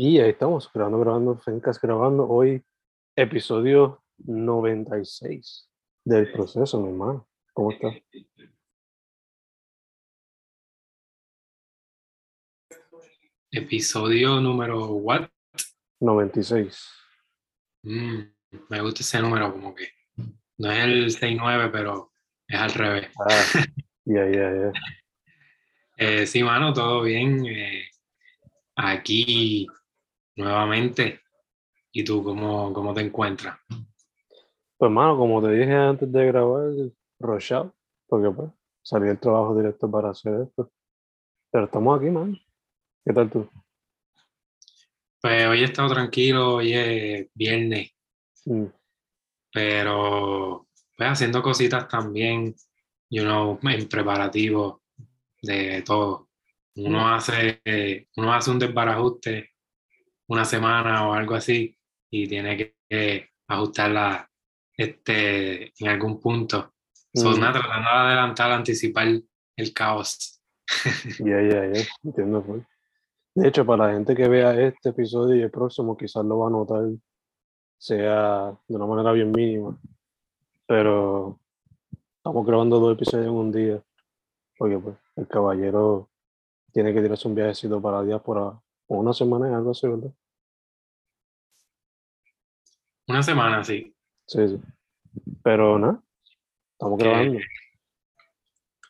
Y ahí estamos, grabando, grabando, Fencas grabando hoy, episodio 96 del proceso, mi hermano. ¿Cómo estás? Episodio número what? 96. Mm, me gusta ese número como que no es el 69, pero es al revés. Ah. Eh, sí, mano, todo bien. eh, aquí nuevamente. ¿Y tú cómo, cómo te encuentras? Pues, hermano, como te dije antes de grabar, rushado, porque pues salí del trabajo directo para hacer esto. Pero estamos aquí, man. ¿Qué tal tú? Pues hoy he estado tranquilo, hoy es viernes, Mm, pero pues haciendo cositas también, you know, en preparativo de todo. Uno hace, uno hace un desbarajuste una semana o algo así y tiene que, que ajustarla este, en algún punto. So, Mm. nada, tratando de adelantar, anticipar el caos. Ya, ya, ya. Entiendo, pues. De hecho, para la gente que vea este episodio y el próximo, quizás lo va a notar, sea de una manera bien mínima. Pero estamos grabando dos episodios en un día. Porque pues el caballero tiene que tirarse un viajecito para la diáspora o una semana y algo así, ¿verdad? Una semana, sí. Sí, sí. Pero nada, estamos Que- grabando.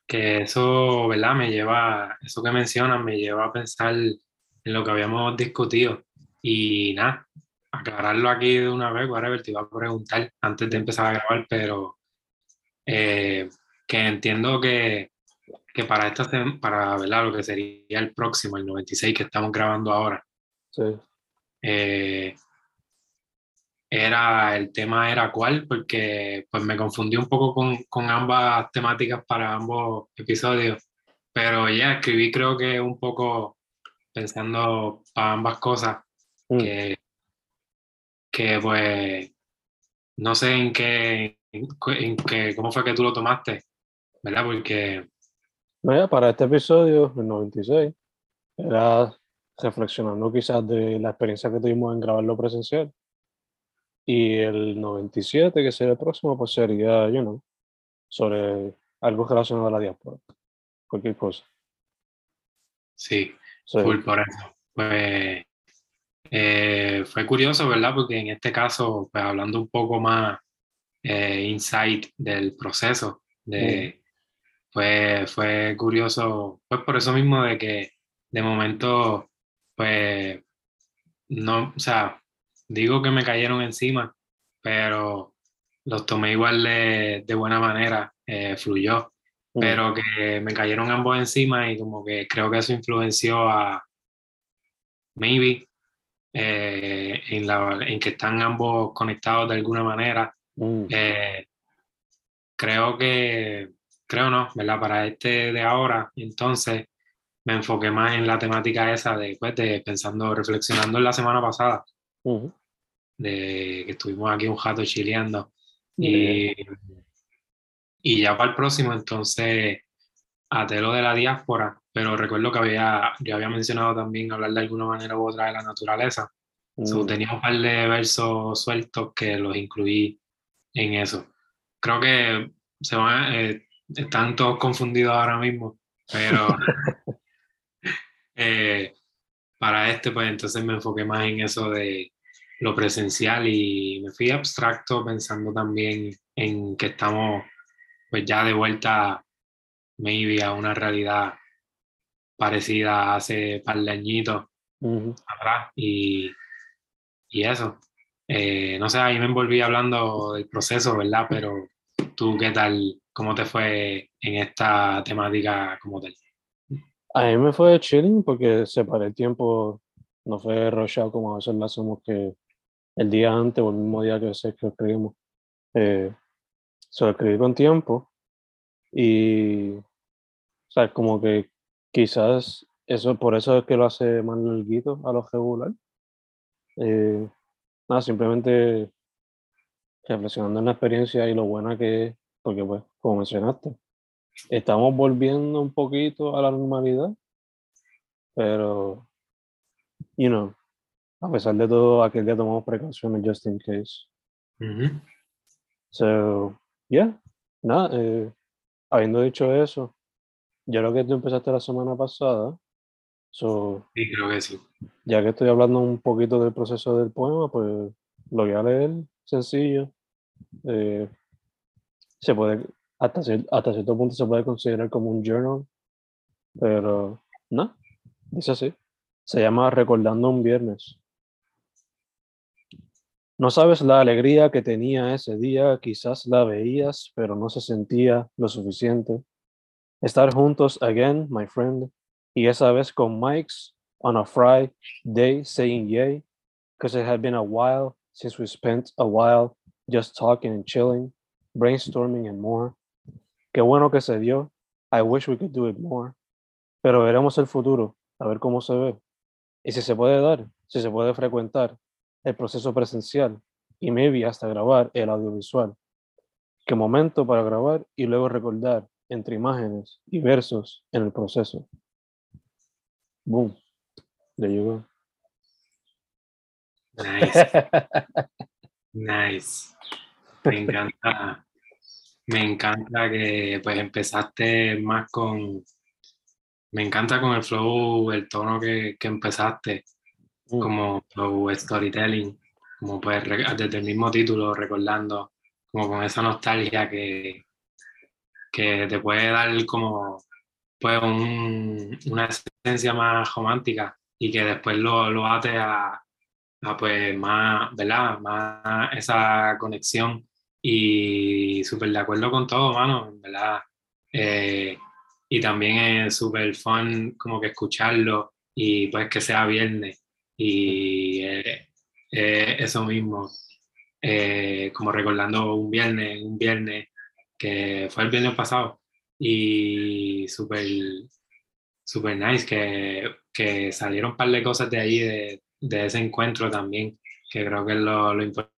que eso, ¿verdad? Me lleva, eso que mencionas, me lleva a pensar en lo que habíamos discutido. Y nada, aclararlo aquí de una vez, whatever, te iba a preguntar antes de empezar a grabar, pero eh, que entiendo que, que para esta para ¿verdad? lo que sería el próximo, el 96 que estamos grabando ahora, Sí. eh, era, el tema era cuál, porque pues me confundí un poco con, con ambas temáticas para ambos episodios, pero ya escribí creo que un poco pensando para ambas cosas, Mm. que, que pues no sé en qué, en, en qué, cómo fue que tú lo tomaste, ¿verdad? Porque No, ya, para este episodio, el 96, era reflexionando quizás de la experiencia que tuvimos en grabarlo presencial. Y el 97, que sería el próximo, pues sería, you know, sobre algo relacionado a la diáspora. Cualquier cosa. sí, Sí. full por eso. Pues eh, fue curioso, ¿verdad? Porque en este caso, pues hablando un poco más eh, insight del proceso, de, fue, fue curioso, pues por eso mismo de que de momento, pues, no, o sea, digo que me cayeron encima, pero los tomé igual de, de buena manera, eh, fluyó, Mm. pero que me cayeron ambos encima y como que creo que eso influenció a, maybe, eh, en, la, en que están ambos conectados de alguna manera. Mm. Eh, creo que, creo no, ¿verdad? Para este de ahora, entonces me enfoqué más en la temática esa de, pues, de pensando, reflexionando en la semana pasada, Ujú. de que estuvimos aquí un jato chileando. Y, y ya para el próximo, entonces, até lo de la diáspora, pero recuerdo que había, yo había mencionado también hablar de alguna manera u otra de la naturaleza. So, Mm. tenía un par de versos sueltos que los incluí en eso. Creo que se van, eh, están todos confundidos ahora mismo, pero eh, para este, pues entonces me enfoqué más en eso de lo presencial y me fui abstracto pensando también en que estamos pues ya de vuelta maybe a una realidad parecida a hace par de añitos Ujú. atrás y, y eso. Eh, no sé, ahí me envolví hablando del proceso, ¿verdad? Pero tú, ¿qué tal? ¿Cómo te fue en esta temática como tal? A mí me fue chilling porque separé el tiempo, no fue rushado como a veces lo hacemos que el día antes o el mismo día que sé que escribimos. Eh, se lo escribí con tiempo y, o sea, como que quizás eso, por eso es que lo hace más larguito a lo regular. Eh, nada, simplemente reflexionando en la experiencia y lo buena que es, porque pues, como mencionaste, estamos volviendo un poquito a la normalidad, pero, you know, a pesar de todo, aquel día tomamos precauciones just in case. So, yeah, nada, eh, habiendo dicho eso, yo creo que tú empezaste la semana pasada. So, sí, creo que sí. Ya que estoy hablando un poquito del proceso del poema, pues lo voy a leer sencillo. Eh, se puede, hasta, cierto punto se puede considerar como un journal, pero no, dice así. Se llama Recordando un viernes. No sabes la alegría que tenía ese día, quizás la veías, pero no se sentía lo suficiente. Estar juntos again, my friend, y esa vez con Mike's on a Friday saying yay, because it had been a while since we spent a while just talking and chilling, brainstorming and more. Qué bueno que se dio. I wish we could do it more. Pero veremos el futuro, a ver cómo se ve. Y si se puede dar, si se puede frecuentar, el proceso presencial y maybe hasta grabar el audiovisual. Qué momento para grabar y luego recordar entre imágenes y versos en el proceso. Boom. There you Nice. nice. Me encanta. Me encanta que pues empezaste más con. Me encanta con el flow, el tono que, que empezaste Mm. como storytelling, como pues desde el mismo título recordando, como con esa nostalgia que, que te puede dar como pues una esencia más romántica y que después lo, lo ate a, pues más, ¿verdad? Más esa conexión y súper de acuerdo con todo, mano, ¿verdad? Eh, y también es súper fun como que escucharlo y pues que sea viernes y eso mismo, eh, como recordando un viernes, un viernes que fue el viernes pasado y súper super nice que, que, salieron un par de cosas de ahí, de, de ese encuentro también, que creo que es lo, lo importante.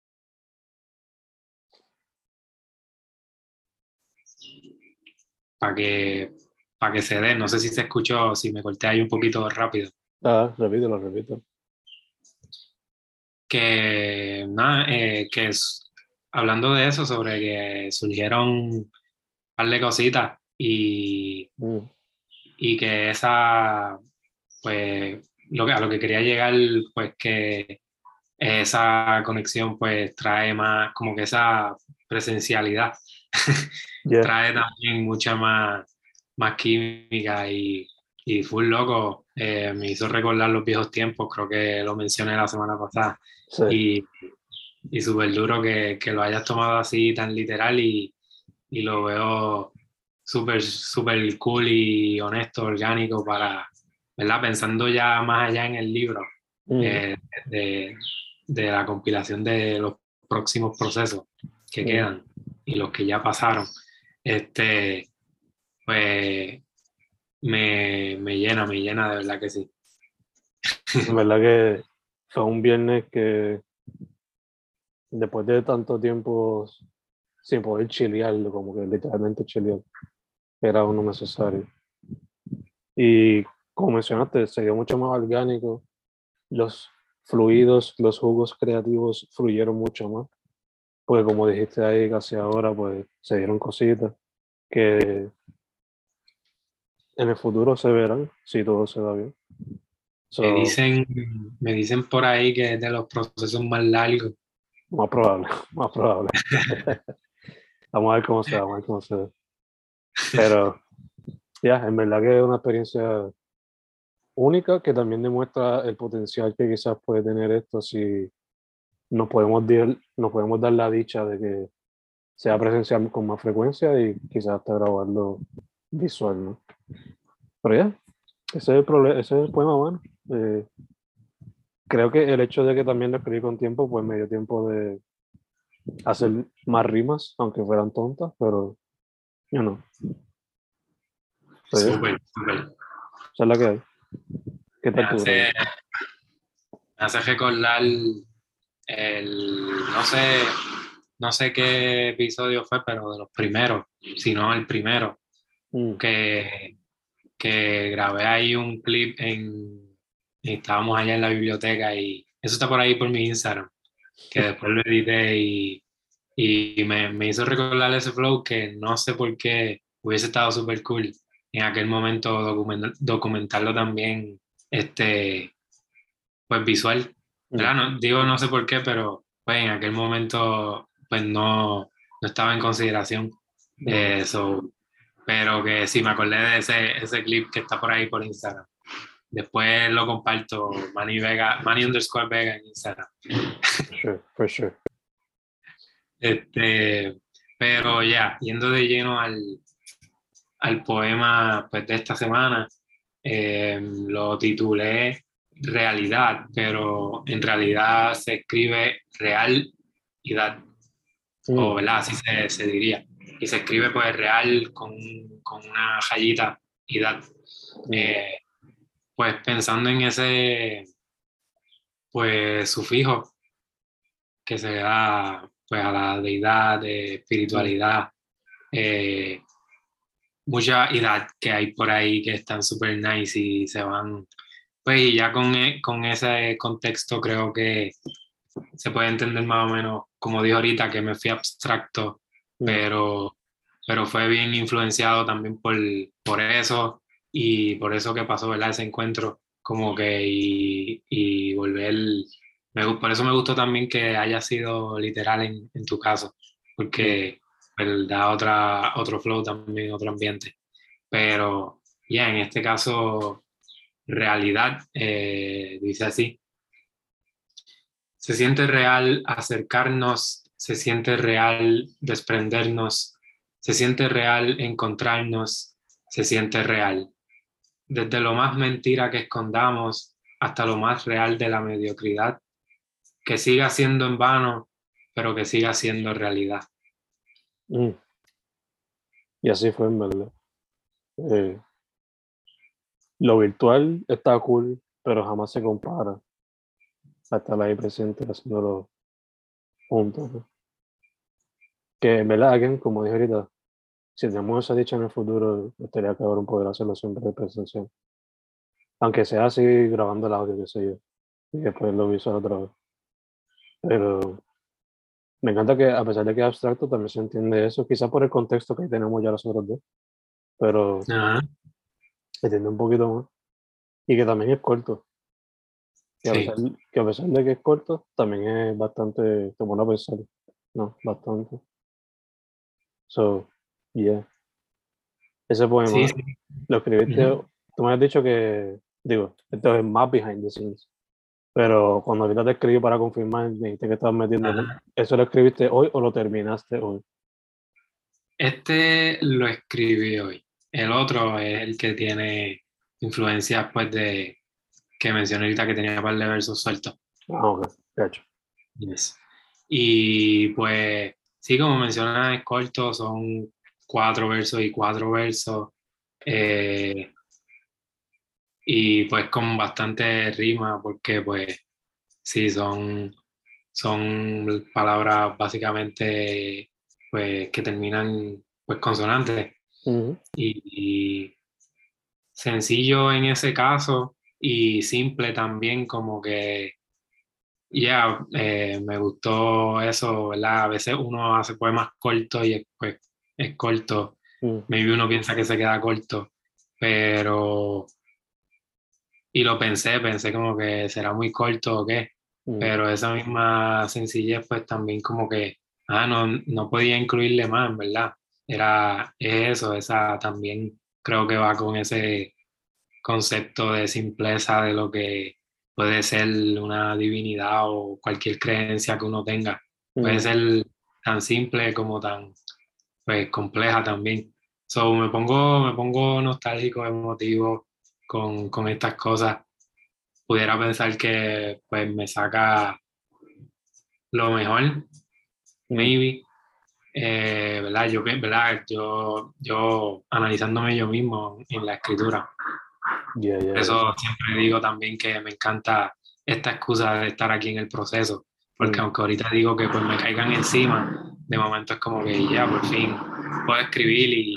Para que, para que se dé, no sé si se escuchó, si me corté ahí un poquito rápido. Ah, repito, lo repito que, nada, eh, que es, hablando de eso, sobre que surgieron un par de cositas y, mm. y que esa, pues, lo que, a lo que quería llegar, pues que esa conexión pues trae más, como que esa presencialidad trae también mucha más, más química y, y full loco, eh, me hizo recordar los viejos tiempos, creo que lo mencioné la semana pasada, y, y súper duro que, que, lo hayas tomado así tan literal y, y lo veo súper, súper cool y honesto, orgánico para, ¿verdad? Pensando ya más allá en el libro mm. eh, de, de, la compilación de los próximos procesos que mm. quedan y los que ya pasaron. Este, pues me, me llena, me llena de verdad que sí. De verdad que fue un viernes que después de tanto tiempo sin poder chilear, como que literalmente chilear, era uno necesario. Y como mencionaste, se dio mucho más orgánico, los fluidos, los jugos creativos fluyeron mucho más, pues como dijiste ahí casi ahora, pues se dieron cositas que en el futuro se verán si todo se da bien me, dicen, me dicen por ahí que es de los procesos más largos. Más probable, más probable. vamos a ver cómo se va, vamos a ver cómo se ve. Pero ya, en verdad que es una experiencia única que también demuestra el potencial que quizás puede tener esto si nos podemos, dar, nos podemos dar la dicha de que sea presencial con más frecuencia y quizás hasta grabarlo visual, ¿no? Pero ya, ese es el, problema, ese es el poema bueno. Eh, creo que el hecho de que también lo escribí con tiempo, pues me dio tiempo de hacer más rimas, aunque fueran tontas, pero yo no. Súper, súper. Esa es la que hay. ¿Qué tal me hace, me hace recordar el, no sé, no sé qué episodio fue, pero de los primeros, si no el primero, mm. que, que grabé ahí un clip en estábamos allá en la biblioteca y, eso está por ahí por mi Instagram, que después lo edité y, y me, me, hizo recordar ese flow que no sé por qué hubiese estado súper cool en aquel momento documentarlo también, este, pues visual. No, digo no sé por qué, pero pues en aquel momento pues no, no estaba en consideración eso. Pero que sí, me acordé de ese, ese clip que está por ahí por Instagram. Después lo comparto, Manny Vega, Manny underscore Vega en Instagram. Sure, for sure. Este, pero ya, yendo de lleno al, al poema pues, de esta semana, eh, lo titulé Realidad, pero en realidad se escribe realidad, o ¿verdad? así se, se diría. Y se escribe pues real con, con una rayita y da, eh, pues pensando en ese pues sufijo que se da pues a la deidad de espiritualidad eh, mucha edad que hay por ahí que están súper nice y se van pues y ya con, e, con ese contexto creo que se puede entender más o menos como dijo ahorita que me fui abstracto pero, pero fue bien influenciado también por, por eso y por eso que pasó, ¿verdad? Ese encuentro, como que y, y volver, me, por eso me gustó también que haya sido literal en, en tu caso, porque pues, da otra, otro flow también, otro ambiente. Pero ya, en este caso, realidad, eh, dice así, se siente real acercarnos se siente real desprendernos, se siente real encontrarnos, se siente real. Desde lo más mentira que escondamos hasta lo más real de la mediocridad, que siga siendo en vano, pero que siga siendo realidad. Mm. Y así fue en verdad. Eh, lo virtual está cool, pero jamás se compara a estar ahí presente haciéndolo juntos. Que en verdad, como dije ahorita, si tenemos esa dicha en el futuro, estaría cabrón poder hacerlo siempre de presencial. Aunque sea así grabando el audio, que sé yo, y después lo visual otra vez. Pero me encanta que, a pesar de que es abstracto, también se entiende eso, quizás por el contexto que tenemos ya los otros dos. Pero se entiende un poquito más. Y que también es corto. Que, a pesar, que a pesar de que es corto, también es bastante, te pone a pensar. No, bastante. So, yeah. Ese poema lo escribiste, tú me has dicho que, digo, esto es más behind the scenes, pero cuando ahorita te escribí para confirmar, me dijiste que estabas metiendo, ¿eso lo escribiste hoy o lo terminaste hoy? Este lo escribí hoy. El otro es el que tiene influencia pues de que mencioné ahorita que tenía un par de versos sueltos. Ah, ok, hecho. Yes. Y pues Sí, como mencionas, es corto, son cuatro versos y cuatro versos. Eh, y pues con bastante rima, porque pues sí, son, son palabras básicamente pues que terminan pues consonantes. Y, sencillo en ese caso y simple también como que ya, eh, me gustó eso, ¿verdad? A veces uno hace poemas cortos y pues es corto. Mm. Maybe uno piensa que se queda corto, pero... Y lo pensé, pensé como que será muy corto o qué, mm. pero esa misma sencillez pues también como que, ah, no, no podía incluirle más, ¿verdad? Era eso, esa también creo que va con ese concepto de simpleza de lo que puede ser una divinidad o cualquier creencia que uno tenga. Puede ser tan simple como tan pues, compleja también. So, me, pongo, me pongo nostálgico, emotivo con, con estas cosas. Pudiera pensar que pues, me saca lo mejor, maybe. Eh, ¿verdad? Yo, ¿verdad? Yo, yo analizándome yo mismo en la escritura. Por eso siempre digo también que me encanta esta excusa de estar aquí en el proceso, porque mm. aunque ahorita digo que pues me caigan encima, de momento es como que ya por fin puedo escribir y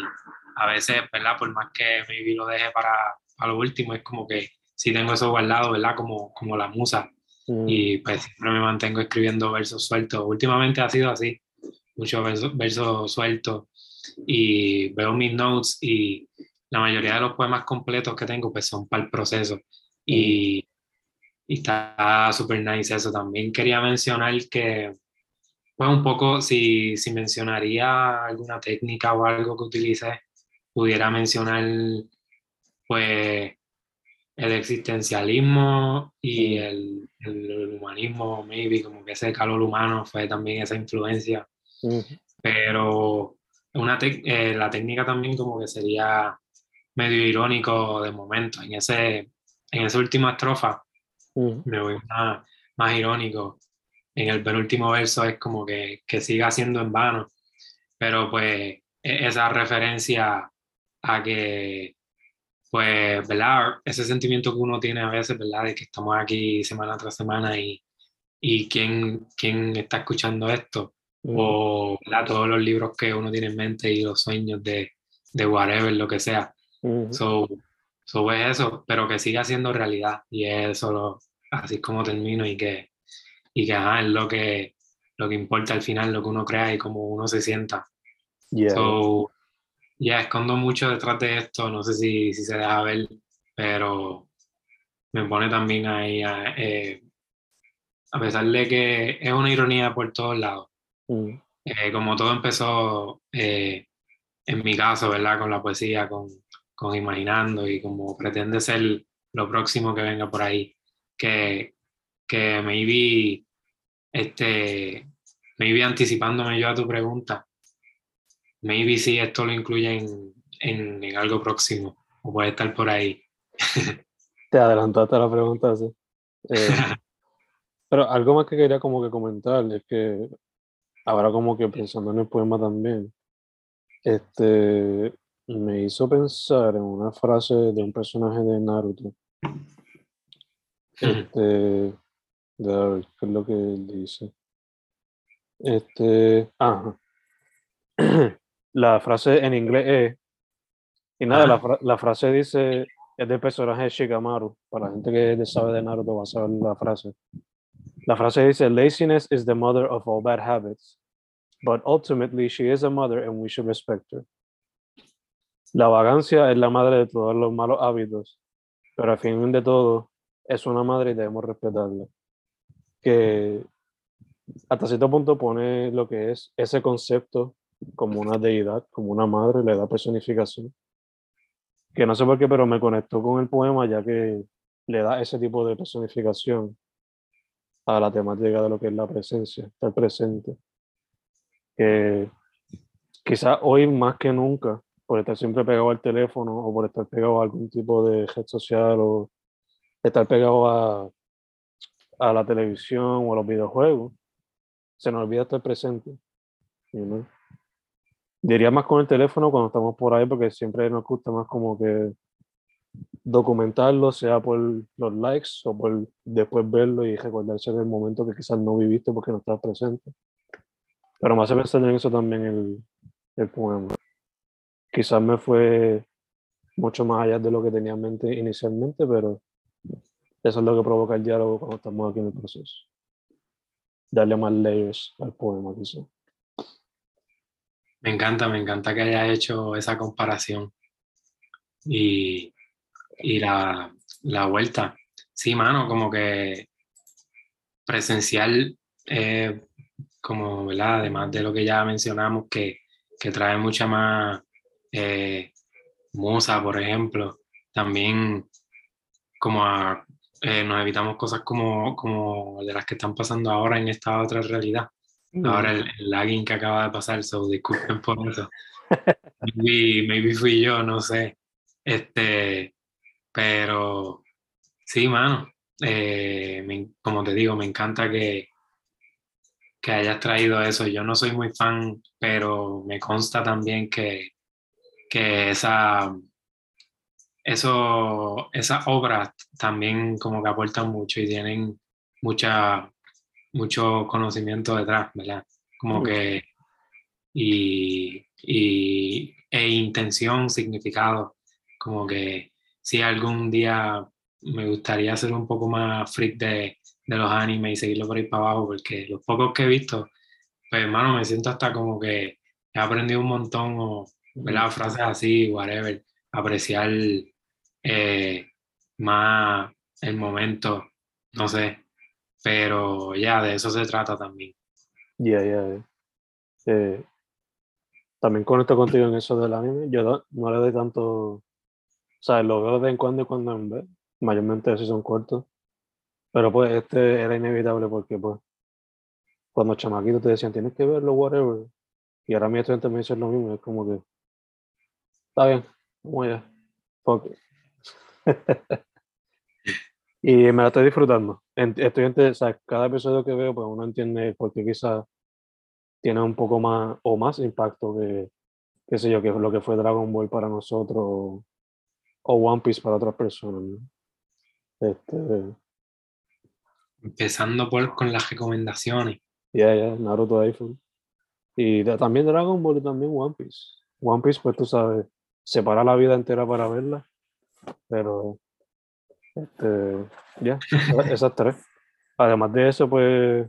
a veces, ¿verdad? Por más que maybe lo deje para, para lo último, es como que si tengo eso guardado, ¿verdad? Como, como la musa, Mm. Y pues siempre me mantengo escribiendo versos sueltos. Últimamente ha sido así, muchos versos, versos sueltos. Y veo mis notes y la mayoría de los poemas completos que tengo pues son para el proceso. Y, y está súper nice eso. También quería mencionar que, pues un poco, si, si mencionaría alguna técnica o algo que utilice, pudiera mencionar pues el existencialismo y el, el, humanismo, maybe, como que ese calor humano fue también esa influencia. Pero una eh, la técnica también como que sería medio irónico de momento. En, ese, en esa última estrofa me voy más, más, irónico. En el penúltimo verso es como que, que siga siendo en vano. Pero pues e, esa referencia a que pues, ¿verdad? Ese sentimiento que uno tiene a veces, ¿verdad? De que estamos aquí semana tras semana y, y quién, quién está escuchando esto, o ¿verdad? todos los libros que uno tiene en mente y los sueños de, de whatever, lo que sea. so, so, es eso, pero que siga siendo realidad y es solo así como termino y que, y que es lo que, lo que importa al final, lo que uno crea y cómo uno se sienta. So, ya escondo mucho detrás de esto, no sé si, si se deja ver, pero me pone también ahí, a, eh, a pesar de que es una ironía por todos lados. Mm. Eh, como todo empezó eh, en mi caso, ¿verdad? Con la poesía, con, con imaginando y como pretende ser lo próximo que venga por ahí, que, que vi, este, me vi anticipándome yo a tu pregunta, maybe si esto lo incluyen en, en, algo próximo o puede estar por ahí. Te adelantaste a la pregunta, sí. Eh, pero algo más que quería como que comentar es que ahora como que pensando en el poema también, este, me hizo pensar en una frase de un personaje de Naruto. Este, de ver, ¿qué es lo que él dice? Este, ajá. la frase en inglés es, y nada, la, la, frase dice, es del personaje de Shikamaru, para la gente que sabe de Naruto va a saber la frase. La frase dice, laziness is the mother of all bad habits, but ultimately she is a mother and we should respect her. La vagancia es la madre de todos los malos hábitos, pero al fin de todo es una madre y debemos respetarla. Que hasta cierto punto pone lo que es ese concepto como una deidad, como una madre, le da personificación. Que no sé por qué, pero me conectó con el poema ya que le da ese tipo de personificación a la temática de lo que es la presencia, estar presente. Que quizás hoy más que nunca, por estar siempre pegado al teléfono o por estar pegado a algún tipo de red social o estar pegado a, a la televisión o a los videojuegos, se nos olvida estar presente. Diría más con el teléfono cuando estamos por ahí, porque siempre nos gusta más como que documentarlo, sea por los likes o por después verlo y recordarse del momento que quizás no viviste porque no estás presente. Pero me hace pensar en eso también el, el poema. Quizás me fue mucho más allá de lo que tenía en mente inicialmente, pero eso es lo que provoca el diálogo cuando estamos aquí en el proceso. Darle más layers al poema, quizás. Me encanta, me encanta que haya hecho esa comparación y, y la, la, vuelta. Sí, mano, como que presencial, eh, como, ¿verdad? Además de lo que ya mencionamos, que, que trae mucha más eh, musa, por ejemplo, también como eh, nos evitamos cosas como, como de las que están pasando ahora en esta otra realidad. Ahora el, el, lagging que acaba de pasar, so disculpen por eso. maybe, maybe fui yo, no sé. Este, pero sí, mano. Eh, como te digo, me encanta que, que hayas traído eso. Yo no soy muy fan, pero me consta también que, que esa, eso, esas obras también como que aportan mucho y tienen mucha mucho conocimiento detrás, ¿verdad? Como que, y, y, e intención, significado, como que si algún día me gustaría ser un poco más freak de, de los animes y seguirlo por ahí para abajo, porque los pocos que he visto, pues hermano, me siento hasta como que he aprendido un montón, o ¿verdad? frases así, whatever, apreciar eh, más el momento, no sé, pero ya, de eso se trata también. Ya, ya. Eh, también conecto contigo en eso del anime. Yo no, le doy tanto. Sea, lo veo de vez en cuando y cuando en vez. Mayormente así son cortos. Pero pues este era inevitable porque pues cuando chamaquitos te decían tienes que verlo, whatever. Y ahora mi estudiante me dice lo mismo. Es como que está bien, muy bien. Fuck y me la estoy disfrutando. Estudiante, o sea, cada episodio que veo, pues uno entiende por qué quizás tiene un poco más o más impacto que, qué sé yo, que lo que fue Dragon Ball para nosotros o, One Piece para otras personas. Este, Empezando por, con las recomendaciones. Ya, ya, Naruto iPhone. Y también Dragon Ball y también One Piece. One Piece, pues tú sabes, separa la vida entera para verla, pero este, ya, esas tres. Además de eso, pues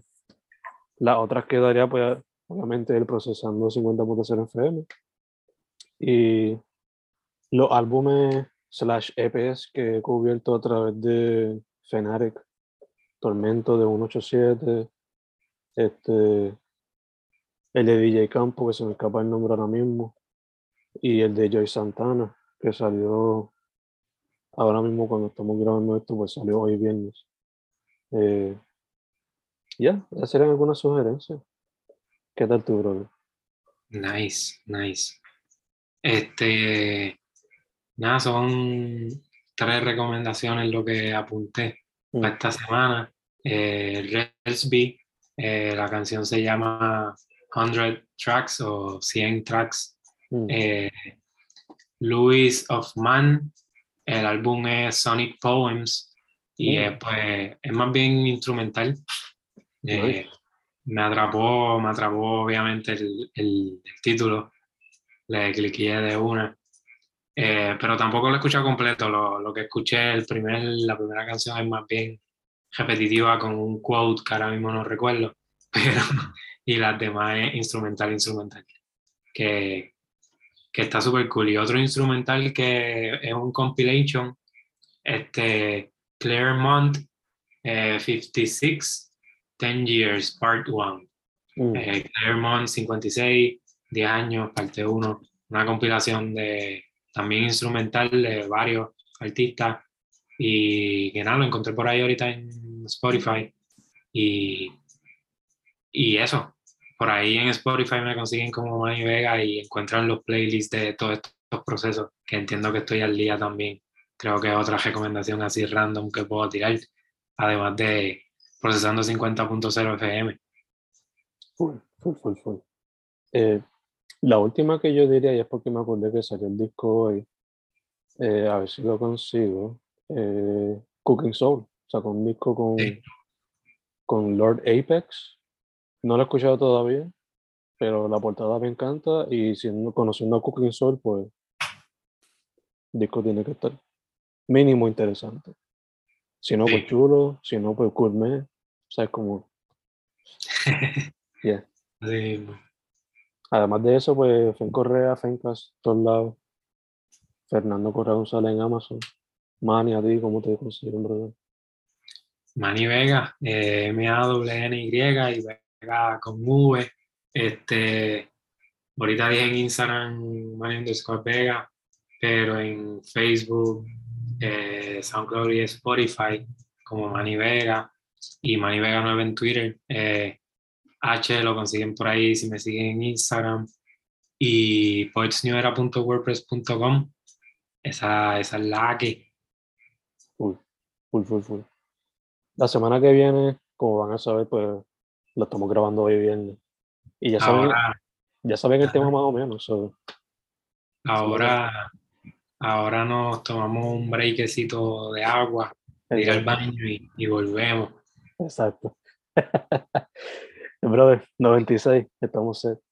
las otras quedaría pues obviamente el procesando 50.0 FM. Y los álbumes slash EPs que he cubierto a través de Fenaric, Tormento de 187, este, el de DJ Campo, que se me escapa el nombre ahora mismo, y el de Joy Santana, que salió ahora mismo cuando estamos grabando esto, pues salió hoy viernes. Eh, ya, yeah, serían algunas sugerencias. ¿Qué tal tu brother? Nice, nice. Este, nada, son tres recomendaciones lo que apunté para mm. esta semana. Eh, Resby, eh, la canción se llama 100 Tracks o 100 Tracks. Mm. Eh, Louis of Man, el álbum es Sonic Poems y mm. pues, es más bien instrumental. Eh, me atrapó, me atrapó obviamente el, el, título, le cliqué de una, eh, pero tampoco lo he escuchado completo, lo, lo, que escuché, el primer, la primera canción es más bien repetitiva con un quote que ahora mismo no recuerdo, pero, y las demás es instrumental, instrumental, que, que está súper cool. Y otro instrumental que es un compilation, este Claremont 56 10 Years, Part 1. Mm. Eh, Claremont 56, 10 años, parte 1. Una compilación de también instrumental de varios artistas. Y que nada, lo encontré por ahí ahorita en Spotify. Y, y eso, por ahí en Spotify me consiguen como Manny Vega y encuentran los playlists de todos estos procesos, que entiendo que estoy al día también. Creo que es otra recomendación así random que puedo tirar, además de procesando 50.0 FM. Full, full, full, full. Eh, la última que yo diría, y es porque me acordé que salió el disco hoy, eh, a ver si lo consigo, eh, Cooking Soul, o sea, con un disco con, con Lord Apex. No lo he escuchado todavía, pero la portada me encanta y siendo, conociendo a Cooking Soul, pues el disco tiene que estar mínimo interesante. Si no, pues chulo, si no, pues gourmet, ¿Sabes cómo? Yeah. Además de eso, pues Fen Correa, Fencas, todos lados. Fernando Correa González en Amazon. Mani, a ti, ¿cómo te consiguen, brother? Mani Vega, eh, M-A-W-N-Y y Vega con V. Este, ahorita dije en Instagram Mani underscore Vega, pero en Facebook, eh, SoundCloud y Spotify como Mani Vega y Manny Vega 9 en Twitter. Eh, H lo consiguen por ahí si me siguen en Instagram. Y poetsnewera.wordpress.com. Esa, esa es la que. Full, full, full, full. La semana que viene, como van a saber, pues lo estamos grabando hoy viernes. Y ya saben, ya saben el tema más o menos. ahora, ahora nos tomamos un breakcito de agua, ir al baño y volvemos. Exacto. Brother, 96, estamos set.